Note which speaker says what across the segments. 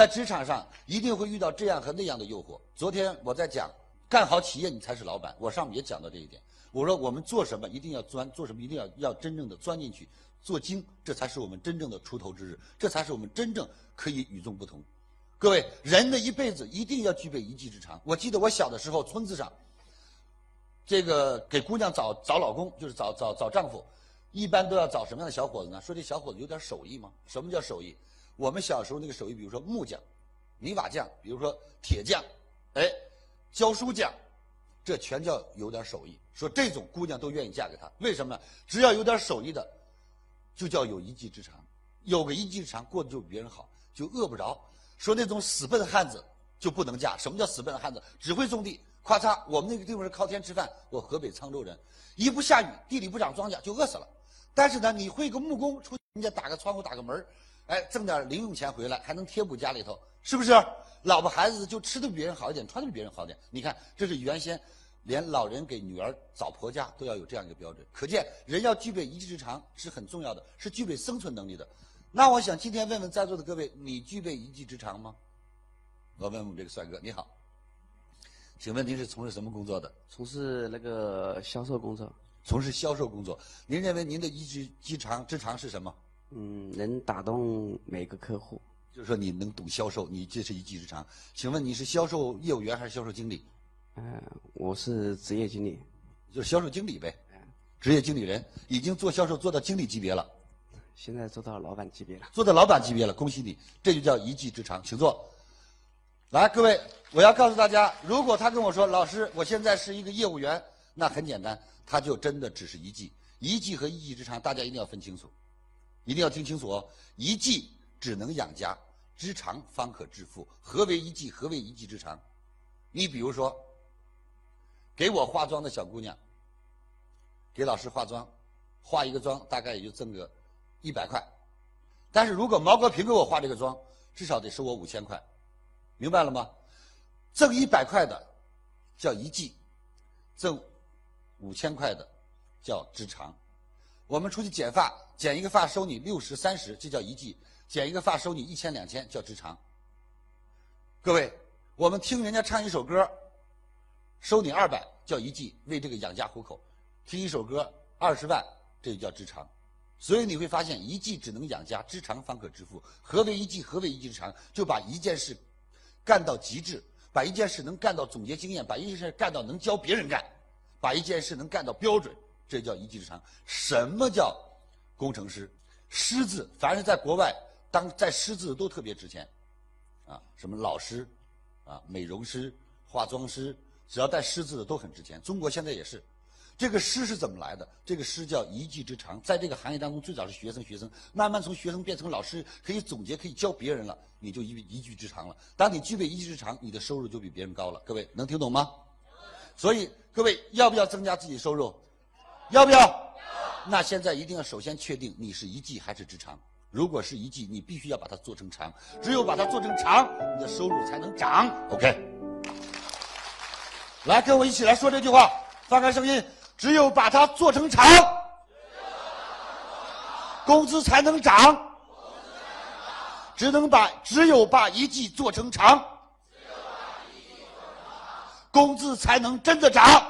Speaker 1: 在职场上一定会遇到这样和那样的诱惑。昨天我在讲，干好企业你才是老板，我上面也讲到这一点。我说我们做什么一定要钻，做什么一定要要真正的钻进去，做精，这才是我们真正的出头之日，这才是我们真正可以与众不同。各位，人的一辈子一定要具备一技之长。我记得我小的时候，村子上，这个给姑娘找找老公，就是找找找丈夫，一般都要找什么样的小伙子呢？说这小伙子有点手艺吗？什么叫手艺？我们小时候那个手艺，比如说木匠、泥瓦匠，比如说铁匠，哎，教书匠。这全叫有点手艺，说这种姑娘都愿意嫁给他，为什么呢？只要有点手艺的，就叫有一技之长，有个一技之长，过得就比别人好，就饿不着。说那种死笨汉子就不能嫁。什么叫死笨汉子？只会种地，咔嚓，我们那个地方是靠天吃饭。我河北沧州人，一不下雨，地里不长庄稼，就饿死了。但是呢，你会个木工，出人家打个窗户，打个门哎，挣点零用钱回来，还能贴补家里头，是不是？老婆孩子就吃的比别人好一点，穿的比别人好点。你看，这是原先连老人给女儿找婆家都要有这样一个标准。可见，人要具备一技之长是很重要的，是具备生存能力的。那我想今天问问在座的各位，你具备一技之长吗？我问问这个帅哥，你好，请问您是从事什么工作的？
Speaker 2: 从事那个销售工作。
Speaker 1: 从事销售工作，您认为您的一技之长之长是什么？
Speaker 2: 嗯，能打动每个客户，
Speaker 1: 就是说你能懂销售，你这是一技之长。请问你是销售业务员还是销售经理？
Speaker 2: 嗯，我是职业经理，
Speaker 1: 就是销售经理呗。职业经理人已经做销售做到经理级别了，
Speaker 2: 现在做到老板级别了。
Speaker 1: 做到老板级别了，恭喜你，这就叫一技之长，请坐。来，各位，我要告诉大家，如果他跟我说老师，我现在是一个业务员，那很简单，他就真的只是一技，一技和一技之长，大家一定要分清楚。一定要听清楚哦！一技只能养家，之长方可致富。何为一技？何为一技之长？你比如说，给我化妆的小姑娘，给老师化妆，化一个妆大概也就挣个一百块。但是如果毛国平给我化这个妆，至少得收我五千块，明白了吗？挣一百块的叫一技，挣五千块的叫之长。我们出去剪发，剪一个发收你六十三十，这叫一季；剪一个发收你一千两千，叫职长。各位，我们听人家唱一首歌，收你二百，叫一季，为这个养家糊口；听一首歌二十万，这就叫职长。所以你会发现，一季只能养家，职长方可致富。何为一季？何为一技之长？就把一件事干到极致，把一件事能干到总结经验，把一件事干到能教别人干，把一件事能干到标准。这叫一技之长。什么叫工程师？师字，凡是在国外当在师字都特别值钱，啊，什么老师，啊，美容师、化妆师，只要带师字的都很值钱。中国现在也是。这个师是怎么来的？这个师叫一技之长，在这个行业当中，最早是学生，学生慢慢从学生变成老师，可以总结，可以教别人了，你就一一技之长了。当你具备一技之长，你的收入就比别人高了。各位能听懂吗？所以各位要不要增加自己收入？要不要？那现在一定要首先确定你是一技还是直长。如果是一技，你必须要把它做成长，只有把它做成长，你的收入才能涨。OK，来跟我一起来说这句话，放开声音，只有把它做成长，工资才能涨。只能把只有把一技做成长，工资才能真的涨。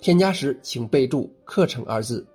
Speaker 3: 添加时请备注“课程”二字。